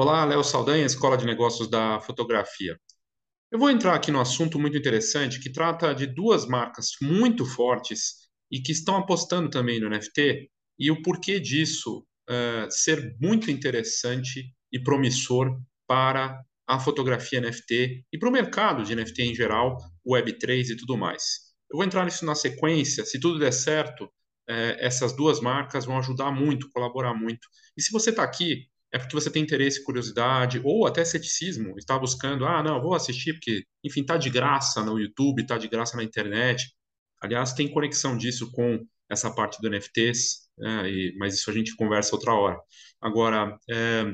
Olá, Léo Saldanha, Escola de Negócios da Fotografia. Eu vou entrar aqui no assunto muito interessante que trata de duas marcas muito fortes e que estão apostando também no NFT e o porquê disso uh, ser muito interessante e promissor para a fotografia NFT e para o mercado de NFT em geral, Web3 e tudo mais. Eu vou entrar nisso na sequência, se tudo der certo, uh, essas duas marcas vão ajudar muito, colaborar muito. E se você está aqui é porque você tem interesse, curiosidade ou até ceticismo, está buscando, ah, não, vou assistir porque, enfim, tá de graça no YouTube, tá de graça na internet. Aliás, tem conexão disso com essa parte do NFTs, é, e, mas isso a gente conversa outra hora. Agora, é,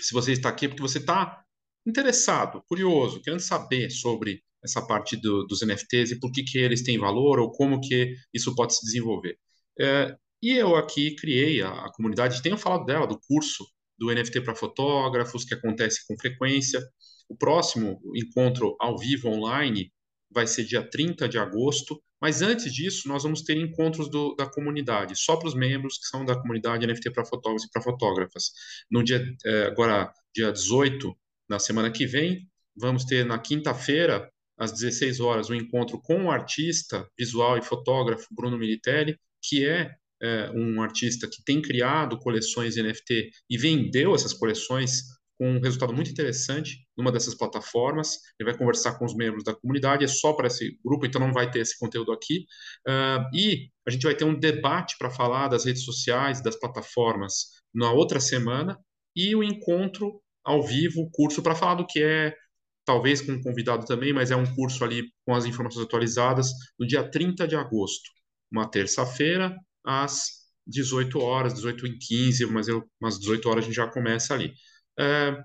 se você está aqui é porque você está interessado, curioso, querendo saber sobre essa parte do, dos NFTs e por que, que eles têm valor ou como que isso pode se desenvolver. É, e eu aqui criei a, a comunidade, tenho falado dela, do curso do NFT para fotógrafos, que acontece com frequência. O próximo encontro ao vivo online vai ser dia 30 de agosto, mas antes disso, nós vamos ter encontros do, da comunidade, só para os membros que são da comunidade NFT para fotógrafos e para fotógrafas. No dia, é, agora, dia 18, na semana que vem, vamos ter na quinta-feira, às 16 horas, um encontro com o artista visual e fotógrafo Bruno Militelli, que é é, um artista que tem criado coleções NFT e vendeu essas coleções com um resultado muito interessante numa dessas plataformas. Ele vai conversar com os membros da comunidade, é só para esse grupo, então não vai ter esse conteúdo aqui. Uh, e a gente vai ter um debate para falar das redes sociais, das plataformas, na outra semana, e o encontro ao vivo, curso para falar do que é, talvez com um convidado também, mas é um curso ali com as informações atualizadas, no dia 30 de agosto, uma terça-feira, às 18 horas, 18 e 15, mas eu, umas 18 horas a gente já começa ali. É,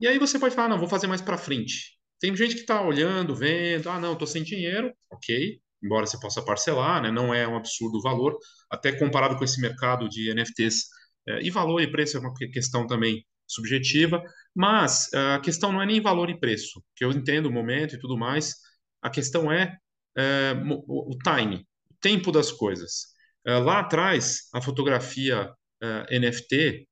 e aí você pode falar, não, vou fazer mais para frente. Tem gente que está olhando, vendo, ah, não, estou sem dinheiro, ok, embora você possa parcelar, né, não é um absurdo o valor, até comparado com esse mercado de NFTs, é, e valor e preço é uma questão também subjetiva, mas é, a questão não é nem valor e preço, que eu entendo o momento e tudo mais, a questão é, é o time, o tempo das coisas. Eh, lá atrás, a fotografia eh, NFT,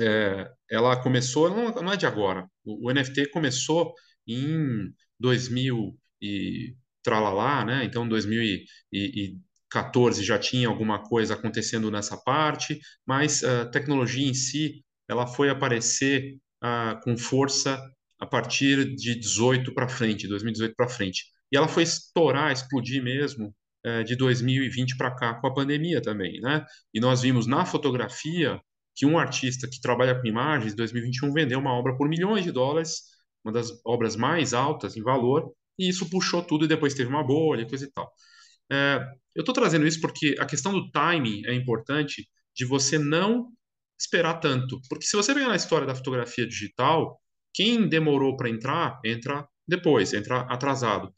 eh, ela começou, não, é de agora, o, NFT começou em 2000 e tralalá, né? Então, 2014 já tinha alguma coisa acontecendo nessa parte, mas a tecnologia em si, ela foi aparecer uh, com força a partir de 18 para frente, 2018 para frente. E ela foi estourar, explodir mesmo de 2020 para cá com a pandemia também, né? E nós vimos na fotografia que um artista que trabalha com imagens, em 2021 vendeu uma obra por milhões de dólares, uma das obras mais altas em valor, e isso puxou tudo e depois teve uma bolha e coisa e tal. É, eu estou trazendo isso porque a questão do timing é importante de você não esperar tanto, porque se você pegar na história da fotografia digital, quem demorou para entrar, entra depois, entra atrasado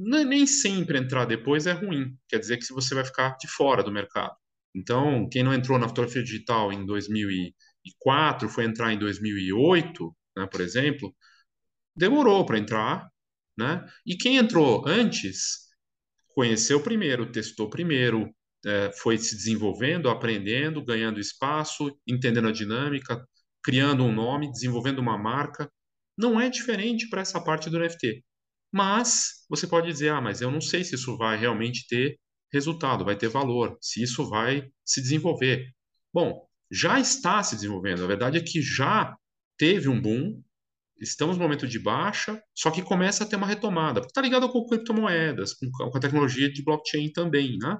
nem sempre entrar depois é ruim. Quer dizer que você vai ficar de fora do mercado. Então, quem não entrou na fotografia digital em 2004, foi entrar em 2008, né, por exemplo, demorou para entrar, né? E quem entrou antes conheceu primeiro, testou primeiro, é, foi se desenvolvendo, aprendendo, ganhando espaço, entendendo a dinâmica, criando um nome, desenvolvendo uma marca. Não é diferente para essa parte do NFT. Mas você pode dizer, ah, mas eu não sei se isso vai realmente ter resultado, vai ter valor, se isso vai se desenvolver. Bom, já está se desenvolvendo. A verdade é que já teve um boom, estamos no momento de baixa, só que começa a ter uma retomada, porque está ligado com criptomoedas, com, a tecnologia de blockchain também, né?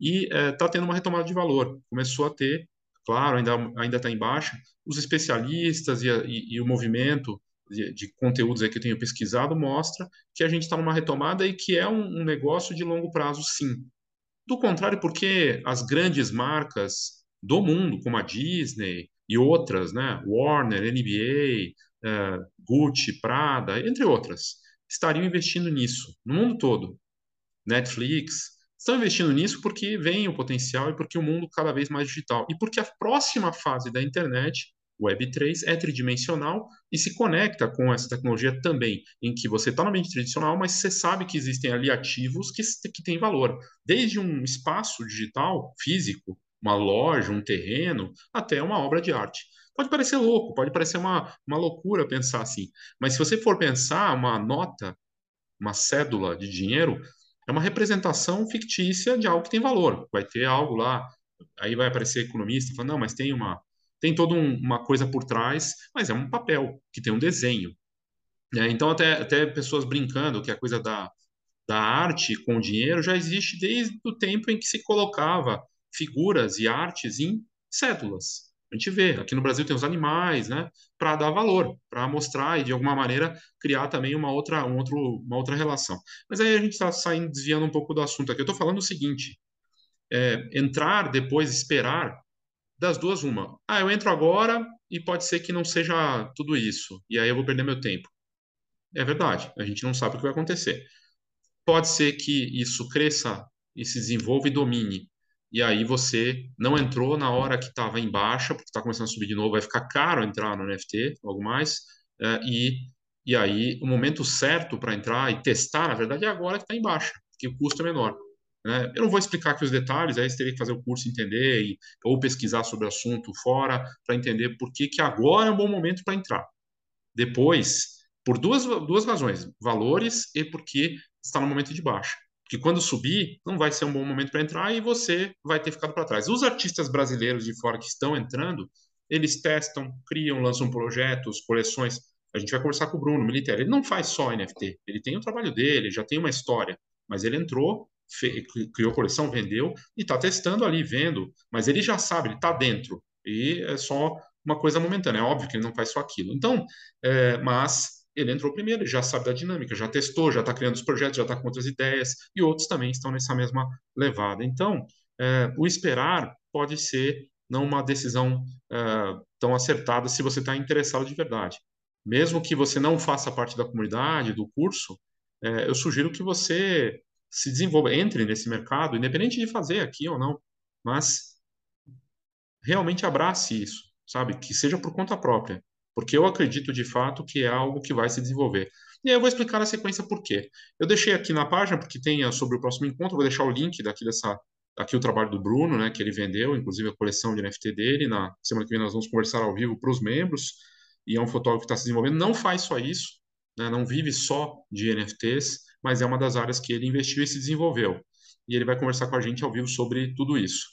E está é, tendo uma retomada de valor. Começou a ter, claro, ainda ainda está em baixa. Os especialistas e, a, e, e o movimento de, de conteúdos que eu tenho pesquisado mostra que a gente está numa retomada e que é um, um negócio de longo prazo, sim. Do contrário, porque as grandes marcas do mundo, como a Disney e outras, né, Warner, NBA, uh, eh, Gucci, Prada, entre outras, estariam investindo nisso no mundo todo. Netflix, estão investindo nisso porque vem o potencial e porque o mundo cada vez mais digital e porque a próxima fase da internet Web3 é tridimensional e se conecta com essa tecnologia também, em que você está no ambiente tradicional, mas você sabe que existem ali ativos que, que têm valor, desde um espaço digital, físico, uma loja, um terreno, até uma obra de arte. Pode parecer louco, pode parecer uma, uma loucura pensar assim, mas se você for pensar, uma nota, uma cédula de dinheiro, é uma representação fictícia de algo que tem valor. Vai ter algo lá, aí vai aparecer economista falando, não, mas tem uma, tem toda um, uma coisa por trás, mas é um papel que tem um desenho. É, então, até, até pessoas brincando que a coisa da, da arte com dinheiro já existe desde o tempo em que se colocava figuras e artes em cédulas. A gente vê, aqui no Brasil tem os animais, né, para dar valor, para mostrar e de alguma maneira criar também uma outra, um outro, uma outra relação. Mas aí a gente está saindo, desviando um pouco do assunto aqui. Eu estou falando o seguinte: é, entrar, depois esperar, das duas, uma. Ah, eu entro agora e pode ser que não seja tudo isso, e aí eu vou perder meu tempo. É verdade, a gente não sabe o que vai acontecer. Pode ser que isso cresça e se desenvolva e domine. E aí você não entrou na hora que estava em baixa, porque está começando a subir de novo, vai ficar caro entrar no NFT, algo mais. É, e, e aí o momento certo para entrar e testar, na verdade, é agora que está em baixa, que o custo é menor. Né? Eu não vou explicar aqui os detalhes, aí você teria que fazer o curso entender e, ou pesquisar sobre o assunto fora para entender por que, que agora é um bom momento para entrar. Depois, por duas, duas razões, valores e porque está no momento de baixa. Porque quando subir, não vai ser um bom momento para entrar e você vai ter ficado para trás. Os artistas brasileiros de fora que estão entrando, eles testam, criam, lançam projetos, coleções. A gente vai conversar com o Bruno Militer. Ele não faz só NFT, ele tem o trabalho dele, já tem uma história. Mas ele entrou, criou coleção, vendeu e está testando ali, vendo. Mas ele já sabe, ele está dentro. E é só uma coisa momentânea. É óbvio que ele não faz só aquilo. Então, é, mas ele entrou primeiro, já sabe da dinâmica, já testou, já está criando os projetos, já está com outras ideias, e outros também estão nessa mesma levada. Então, é, o esperar pode ser não uma decisão é, tão acertada se você está interessado de verdade. Mesmo que você não faça parte da comunidade, do curso, é, eu sugiro que você se desenvolva, entre nesse mercado, independente de fazer aqui ou não, mas realmente abrace isso, sabe? Que seja por conta própria porque eu acredito de fato que é algo que vai se desenvolver. E aí eu vou explicar na sequência por quê. Eu deixei aqui na página, porque tem sobre o próximo encontro, vou deixar o link daqui dessa aqui o trabalho do Bruno, né, que ele vendeu, inclusive a coleção de NFT dele. Na semana que vem nós vamos conversar ao vivo para os membros, e é um fotógrafo que está se desenvolvendo. Não faz só isso, né, não vive só de NFTs, mas é uma das áreas que ele investiu e se desenvolveu. E ele vai conversar com a gente ao vivo sobre tudo isso.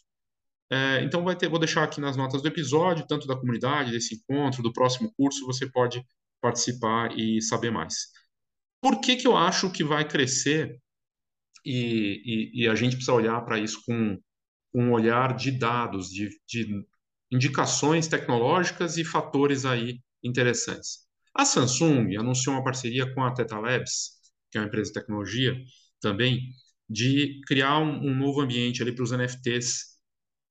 É, então vai ter, vou deixar aqui nas notas do episódio, tanto da comunidade, desse encontro, do próximo curso, você pode participar e saber mais. Por que, que eu acho que vai crescer e, e, e a gente precisa olhar para isso com, com um olhar de dados, de, de indicações tecnológicas e fatores aí interessantes. A Samsung anunciou uma parceria com a Teta Labs, que é uma empresa de tecnologia também, de criar um, um novo ambiente ali para os NFTs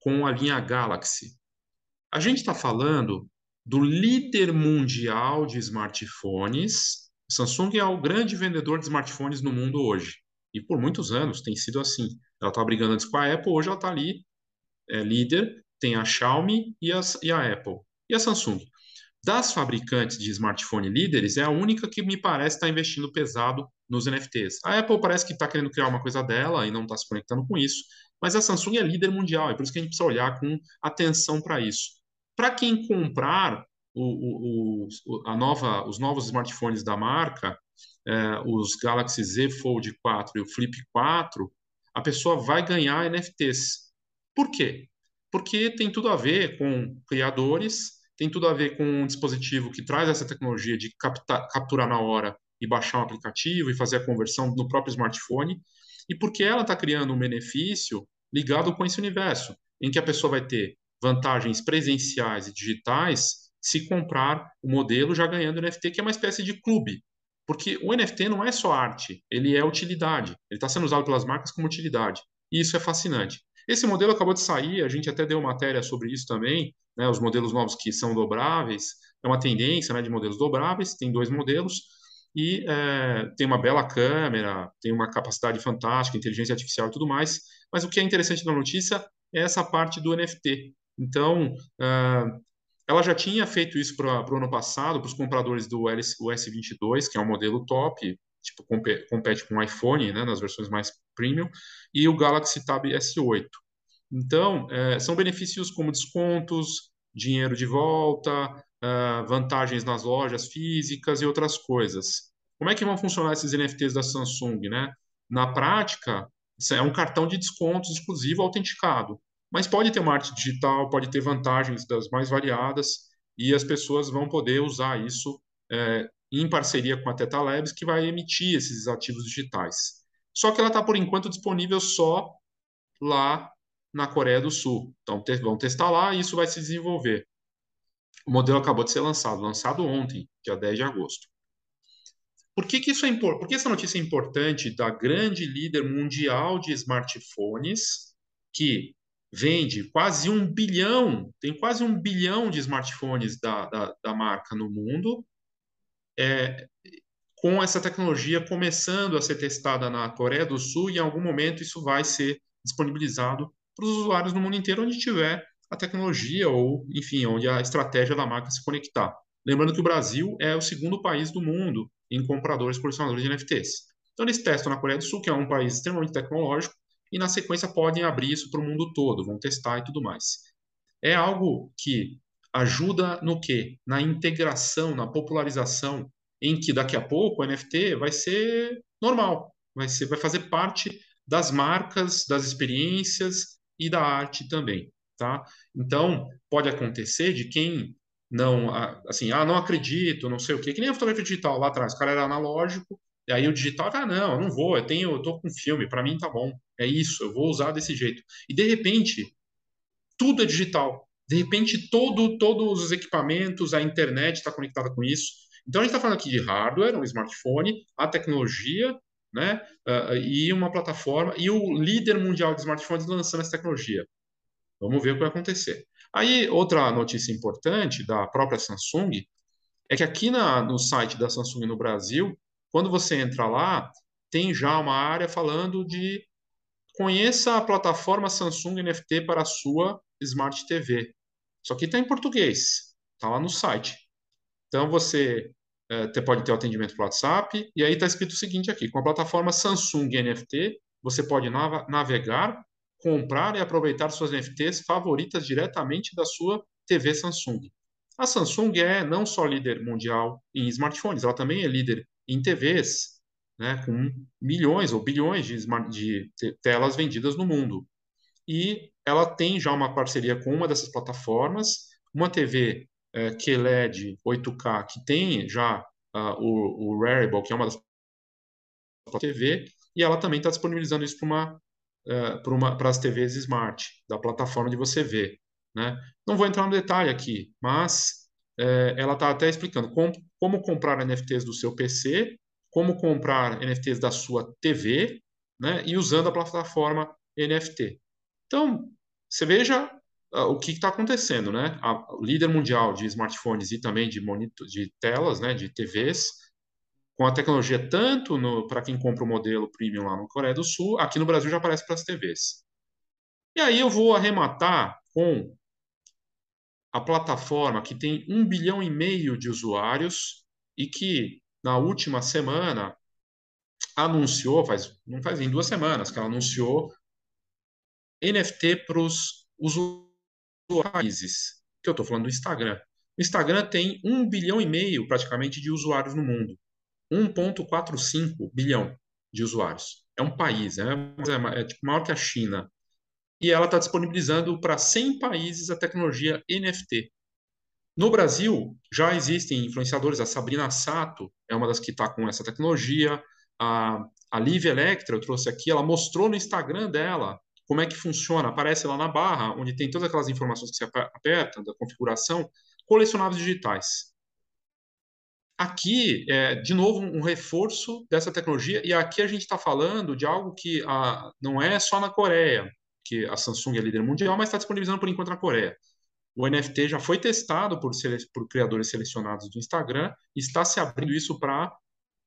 com a linha Galaxy. A gente está falando do líder mundial de smartphones. Samsung é o grande vendedor de smartphones no mundo hoje. E por muitos anos tem sido assim. Ela está brigando antes com a Apple, hoje ela está ali, é líder. Tem a Xiaomi e e a Apple. E a Samsung. Das fabricantes de smartphone líderes, é a única que me parece estar tá investindo pesado nos NFTs. A Apple parece que está querendo criar uma coisa dela e não está se conectando com isso. Mas a Samsung é líder mundial, é por isso que a gente precisa olhar com atenção para isso. Para quem comprar o, o, a nova, os novos smartphones da marca, é, os Galaxy Z Fold 4 e o Flip 4, a pessoa vai ganhar NFTs. Por quê? Porque tem tudo a ver com criadores, tem tudo a ver com um dispositivo que traz essa tecnologia de captar, capturar na hora e baixar um aplicativo e fazer a conversão no próprio smartphone e porque ela está criando um benefício ligado com esse universo, em que a pessoa vai ter vantagens presenciais e digitais se comprar o modelo já ganhando NFT, que é uma espécie de clube. Porque o NFT não é só arte, ele é utilidade. Ele está sendo usado pelas marcas como utilidade. E isso é fascinante. Esse modelo acabou de sair, a gente até deu matéria sobre isso também, né, os modelos novos que são dobráveis. É uma tendência né, de modelos dobráveis, tem dois modelos e é, tem uma bela câmera, tem uma capacidade fantástica, inteligência artificial e tudo mais. Mas o que é interessante na notícia é essa parte do NFT. Então, uh, ela já tinha feito isso para o ano passado, para os compradores do S22, que é um modelo top, tipo, compete com o iPhone, né, nas versões mais premium, e o Galaxy Tab S8. Então, é, são benefícios como descontos, dinheiro de volta, uh, vantagens nas lojas físicas e outras coisas. Como é que vão funcionar esses NFTs da Samsung, né? Na prática, é um cartão de descontos exclusivo autenticado, mas pode ter uma arte digital, pode ter vantagens das mais variadas e as pessoas vão poder usar isso é, em parceria com a Teta Labs, que vai emitir esses ativos digitais. Só que ela está, por enquanto, disponível só lá na Coreia do Sul. Então, te, vão testar lá e isso vai se desenvolver. O modelo acabou de ser lançado, lançado ontem, dia 10 de agosto. Por que, que isso é importante? Por que essa notícia é importante da grande líder mundial de smartphones, que vende quase um bilhão, tem quase um bilhão de smartphones da, da, da marca no mundo, é, com essa tecnologia começando a ser testada na Coreia do Sul, e em algum momento isso vai ser disponibilizado para os usuários no mundo inteiro onde tiver a tecnologia ou, enfim, onde a estratégia da marca se conectar. Lembrando que o Brasil é o segundo país do mundo em compradores colecionadores de NFTs. Então eles testam na Coreia do Sul, que é um país extremamente tecnológico, e na sequência podem abrir isso para o mundo todo, vão testar e tudo mais. É algo que ajuda no quê? Na integração, na popularização, em que daqui a pouco o NFT vai ser normal, vai, ser, vai fazer parte das marcas, das experiências e da arte também, tá? Então, pode acontecer de quem não, assim, ah, não acredito, não sei o quê, que nem a fotografia digital lá atrás, o cara era analógico, e aí o digital, ah, não, eu não vou, eu tenho, eu tô com filme, para mim tá bom, é isso, eu vou usar desse jeito. E de repente, tudo é digital. De repente, todo, todos os equipamentos, a internet está conectada com isso. Então, a gente está falando aqui de hardware, um smartphone, a tecnologia, né, uh, e uma plataforma, e o líder mundial de smartphones lançando essa tecnologia. Vamos ver o que vai acontecer. Aí, outra notícia importante da própria Samsung é que aqui na, no site da Samsung no Brasil, quando você entra lá, tem já uma área falando de conheça a plataforma Samsung NFT para a sua Smart TV. Só que está em português, está lá no site. Então você é, pode ter o atendimento pelo WhatsApp, e aí está escrito o seguinte aqui: com a plataforma Samsung NFT, você pode navegar, comprar e aproveitar suas NFTs favoritas diretamente da sua TV Samsung. A Samsung é não só líder mundial em smartphones, ela também é líder em TVs, né, com milhões ou bilhões de, de telas vendidas no mundo. E ela tem já uma parceria com uma dessas plataformas, uma TV é, QLED 8K, que tem já uh, o, o Rarible, que é uma das TV, e ela também está disponibilizando isso para uma, uh, uma, as TVs Smart, da plataforma de você ver. Né? Não vou entrar no detalhe aqui, mas uh, ela está até explicando como, como comprar NFTs do seu PC, como comprar NFTs da sua TV, né? e usando a plataforma NFT. Então, você veja uh, o que está acontecendo, né? A, o líder mundial de smartphones e também de, monitor, de telas, né, de TVs, com a tecnologia tanto para quem compra o modelo premium lá no Coreia do Sul, aqui no Brasil já aparece para as TVs. E aí eu vou arrematar com a plataforma que tem um bilhão e meio de usuários e que na última semana anunciou, faz, não faz em duas semanas que ela anunciou NFT para os usuários que eu estou falando do Instagram. O Instagram tem um bilhão e meio praticamente de usuários no mundo. 1,45 bilhão de usuários. É um país, né? é, é tipo, maior que a China. E ela está disponibilizando para 100 países a tecnologia NFT. No Brasil, já existem influenciadores, a Sabrina Sato é uma das que está com essa tecnologia, a, a Electra, eu trouxe aqui, ela mostrou no Instagram dela como é que funciona? Aparece lá na barra, onde tem todas aquelas informações que você aperta, da configuração, colecionáveis digitais. Aqui, é, de novo, um reforço dessa tecnologia, e aqui a gente está falando de algo que a, não é só na Coreia, que a Samsung é líder mundial, mas está disponibilizando por enquanto na Coreia. O NFT já foi testado por, por criadores selecionados do Instagram e está se abrindo isso para,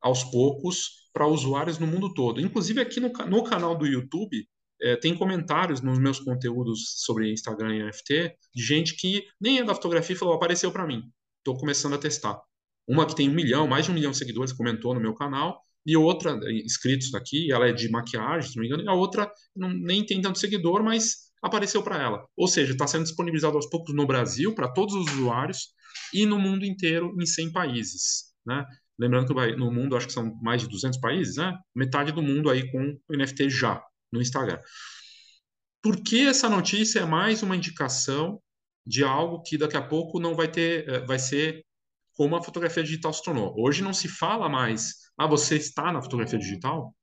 aos poucos, para usuários no mundo todo. Inclusive aqui no, no canal do YouTube, é, tem comentários nos meus conteúdos sobre Instagram e NFT de gente que nem é da fotografia e falou, apareceu para mim, estou começando a testar. Uma que tem um milhão, mais de um milhão de seguidores, comentou no meu canal, e outra, inscritos aqui, ela é de maquiagem, se não me engano, e a outra não, nem tem tanto seguidor, mas apareceu para ela. Ou seja, está sendo disponibilizado aos poucos no Brasil para todos os usuários e no mundo inteiro em 100 países, né? Lembrando que no mundo acho que são mais de 200 países, né? Metade do mundo aí com NFT já no Instagram. Por que essa notícia é mais uma indicação de algo que daqui a pouco não vai ter, eh, vai ser como a fotografia digital se tornou. Hoje não se fala mais, ah, você está na fotografia digital?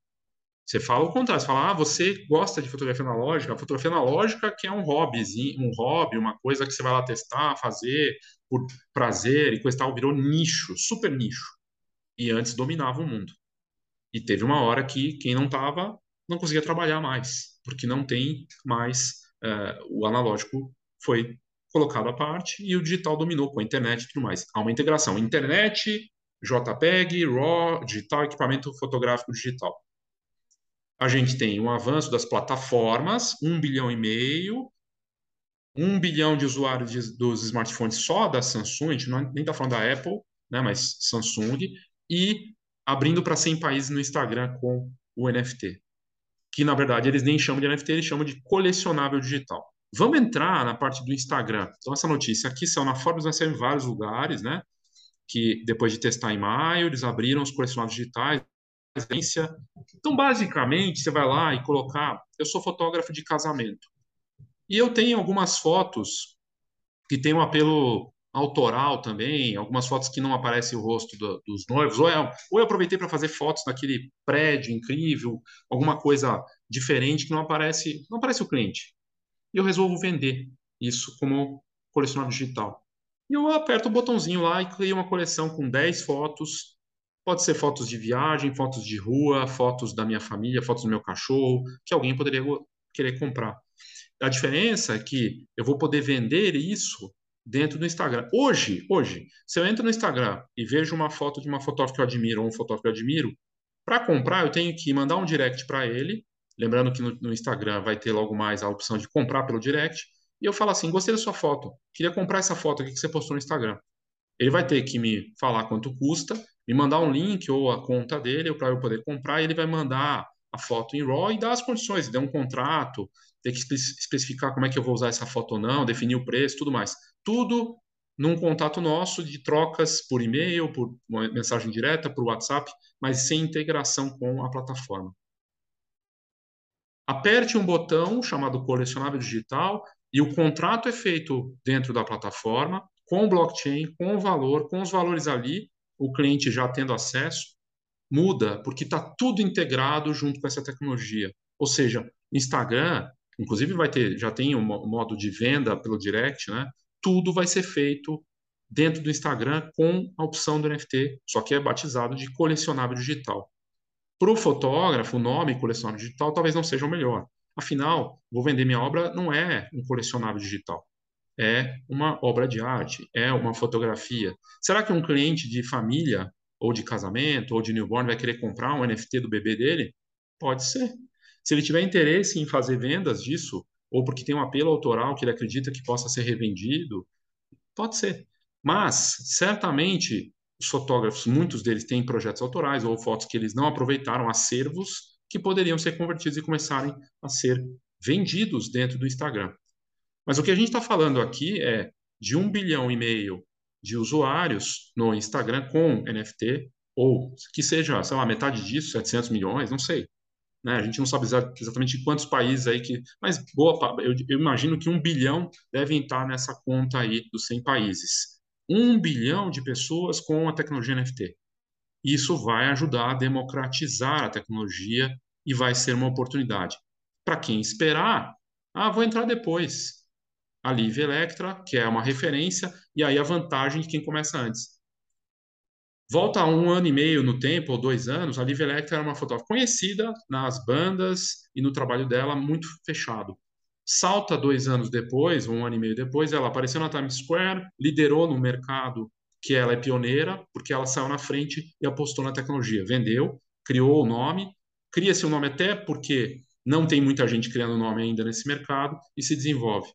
Você fala o contrário, você fala, ah, você gosta de fotografia analógica? A fotografia analógica que é um hobby, um hobby, uma coisa que você vai lá testar, fazer por prazer e coisa tal, virou nicho, super nicho. E antes dominava o mundo. E teve uma hora que quem não estava não conseguia trabalhar mais, porque não tem mais uh, o analógico foi colocado à parte e o digital dominou com a internet e tudo mais. Há uma integração internet, JPEG, RAW, digital, equipamento fotográfico digital. A gente tem um avanço das plataformas, um bilhão e meio, um bilhão de usuários de, dos smartphones só da Samsung, a gente não, nem está falando da Apple, né, mas Samsung, e abrindo para 100 países no Instagram com o NFT. Que, na verdade, eles nem chamam de NFT, eles chamam de colecionável digital. Vamos entrar na parte do Instagram. Então, essa notícia aqui saiu na Forbes, vai ser em vários lugares, né? Que depois de testar em maio, eles abriram os colecionáveis digitais. Então, basicamente, você vai lá e colocar. Eu sou fotógrafo de casamento. E eu tenho algumas fotos que têm um apelo autoral também, algumas fotos que não aparece o rosto do, dos noivos, ou, é, ou eu aproveitei para fazer fotos daquele prédio incrível, alguma coisa diferente que não aparece, não aparece o cliente e eu resolvo vender isso como colecionável digital. E eu aperto o botãozinho lá e crio uma coleção com 10 fotos. Pode ser fotos de viagem, fotos de rua, fotos da minha família, fotos do meu cachorro, que alguém poderia querer comprar. A diferença é que eu vou poder vender isso dentro do Instagram. Hoje, hoje, se eu entro no Instagram e vejo uma foto de uma fotógrafa que eu admiro ou um fotógrafo que eu admiro, para comprar eu tenho que mandar um direct para ele Lembrando que no, no, Instagram vai ter logo mais a opção de comprar pelo direct. E eu falo assim: gostei da sua foto, queria comprar essa foto aqui que você postou no Instagram. Ele vai ter que me falar quanto custa, me mandar um link ou a conta dele para eu poder comprar. E ele vai mandar a foto em RAW e dar as condições, dar um contrato, ter que especificar como é que eu vou usar essa foto ou não, definir o preço, tudo mais. Tudo num contato nosso de trocas por e-mail, por mensagem direta, por WhatsApp, mas sem integração com a plataforma aperte um botão chamado colecionável digital e o contrato é feito dentro da plataforma, com blockchain, com o valor, com os valores ali, o cliente já tendo acesso, muda, porque está tudo integrado junto com essa tecnologia. Ou seja, Instagram, inclusive vai ter, já tem um modo de venda pelo direct, né? Tudo vai ser feito dentro do Instagram com a opção do NFT, só que é batizado de colecionável digital. Para o fotógrafo, o nome colecionável digital talvez não seja o melhor. Afinal, vou vender minha obra não é um colecionável digital. É uma obra de arte, é uma fotografia. Será que um cliente de família, ou de casamento, ou de newborn vai querer comprar um NFT do bebê dele? Pode ser. Se ele tiver interesse em fazer vendas disso, ou porque tem um apelo autoral que ele acredita que possa ser revendido, pode ser. Mas, certamente, os fotógrafos, muitos deles têm projetos autorais ou fotos que eles não aproveitaram, acervos que poderiam ser convertidos e começarem a ser vendidos dentro do Instagram. Mas o que a gente está falando aqui é de um bilhão e meio de usuários no Instagram com NFT, ou que seja, sei lá, metade disso, 700 milhões, não sei. Né? A gente não sabe exatamente quantos países aí que. Mas boa, eu, eu imagino que um bilhão devem estar nessa conta aí dos 100 países um bilhão de pessoas com a tecnologia NFT. Isso vai ajudar a democratizar a tecnologia e vai ser uma oportunidade. Para quem esperar, ah, vou entrar depois. A Live Electra, que é uma referência, e aí a vantagem de quem começa antes. Volta um ano e meio no tempo, ou dois anos, a Live Electra era uma fotógrafa conhecida nas bandas e no trabalho dela, muito fechado. Salta dois anos depois, um ano e meio depois, ela apareceu na Times Square, liderou no mercado que ela é pioneira, porque ela saiu na frente e apostou na tecnologia. Vendeu, criou o nome, cria-se o um nome até porque não tem muita gente criando nome ainda nesse mercado e se desenvolve.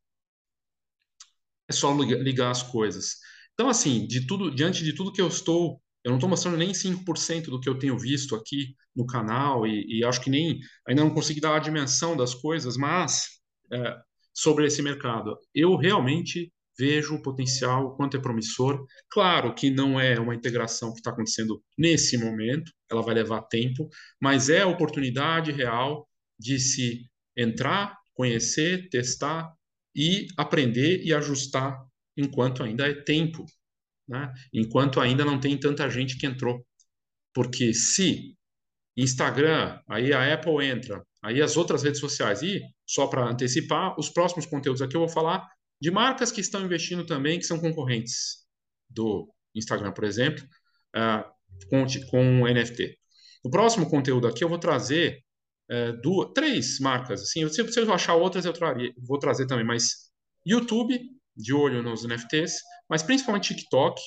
É só ligar as coisas. Então, assim, de tudo, diante de tudo que eu estou, eu não estou mostrando nem 5% do que eu tenho visto aqui no canal e, e acho que nem ainda não consegui dar a dimensão das coisas, mas é, sobre esse mercado. Eu realmente vejo o potencial, o quanto é promissor. Claro que não é uma integração que está acontecendo nesse momento, ela vai levar tempo, mas é a oportunidade real de se entrar, conhecer, testar e aprender e ajustar enquanto ainda é tempo, né? enquanto ainda não tem tanta gente que entrou. Porque se Instagram, aí a Apple entra, aí as outras redes sociais, e só para antecipar, os próximos conteúdos aqui eu vou falar de marcas que estão investindo também, que são concorrentes do Instagram, por exemplo, uh, com, com NFT. O próximo conteúdo aqui eu vou trazer uh, duas, três marcas. Assim, se, se eu achar outras, eu traria, vou trazer também, mas YouTube, de olho nos NFTs, mas principalmente TikTok,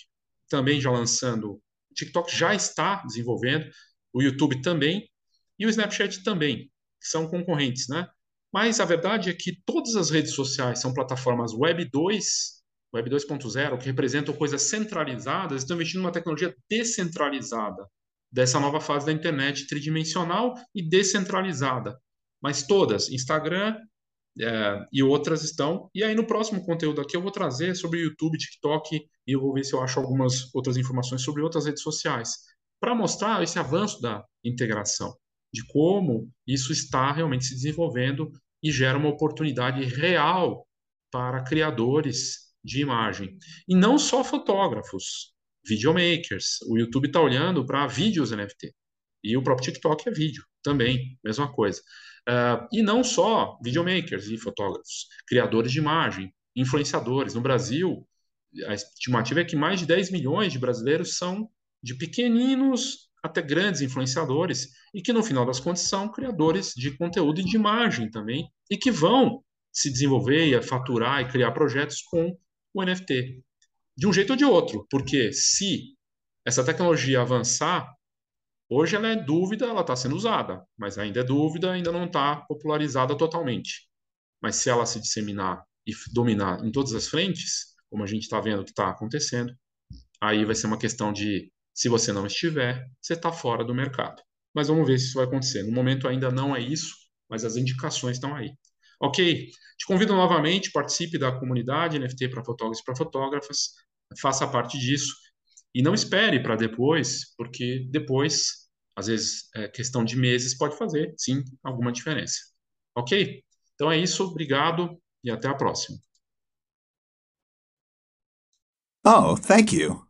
também já lançando. TikTok já está desenvolvendo, o YouTube também e o Snapchat também, que são concorrentes, né? Mas a verdade é que todas as redes sociais são plataformas Web 2, Web 2.0, que representam coisas centralizadas, estão investindo numa tecnologia descentralizada dessa nova fase da internet tridimensional e descentralizada. Mas todas, Instagram é, e outras estão. E aí no próximo conteúdo aqui eu vou trazer sobre YouTube, TikTok e eu vou ver se eu acho algumas outras informações sobre outras redes sociais para mostrar esse avanço da integração, de como isso está realmente se desenvolvendo e gera uma oportunidade real para criadores de imagem. E não só fotógrafos, videomakers. O YouTube está olhando para vídeos NFT. E o próprio TikTok é vídeo também, mesma coisa. Uh, e não só videomakers e fotógrafos, criadores de imagem, influenciadores. No Brasil, a estimativa é que mais de 10 milhões de brasileiros são de pequeninos até grandes influenciadores e que no final das contas são criadores de conteúdo e de imagem também e que vão se desenvolver e faturar e criar projetos com o NFT. De um jeito ou de outro, porque se essa tecnologia avançar, hoje ela é dúvida, ela está sendo usada, mas ainda é dúvida, ainda não está popularizada totalmente. Mas se ela se disseminar e dominar em todas as frentes, como a gente está vendo que está acontecendo, aí vai ser uma questão de se você não estiver, você está fora do mercado. Mas vamos ver se isso vai acontecer. No momento ainda não é isso, mas as indicações estão aí. Ok? Te convido novamente, participe da comunidade NFT para fotógrafos e para fotógrafas, faça parte disso e não espere para depois, porque depois, às vezes, é questão de meses pode fazer, sim, alguma diferença. Ok? Então é isso, obrigado e até a próxima. Oh, thank you.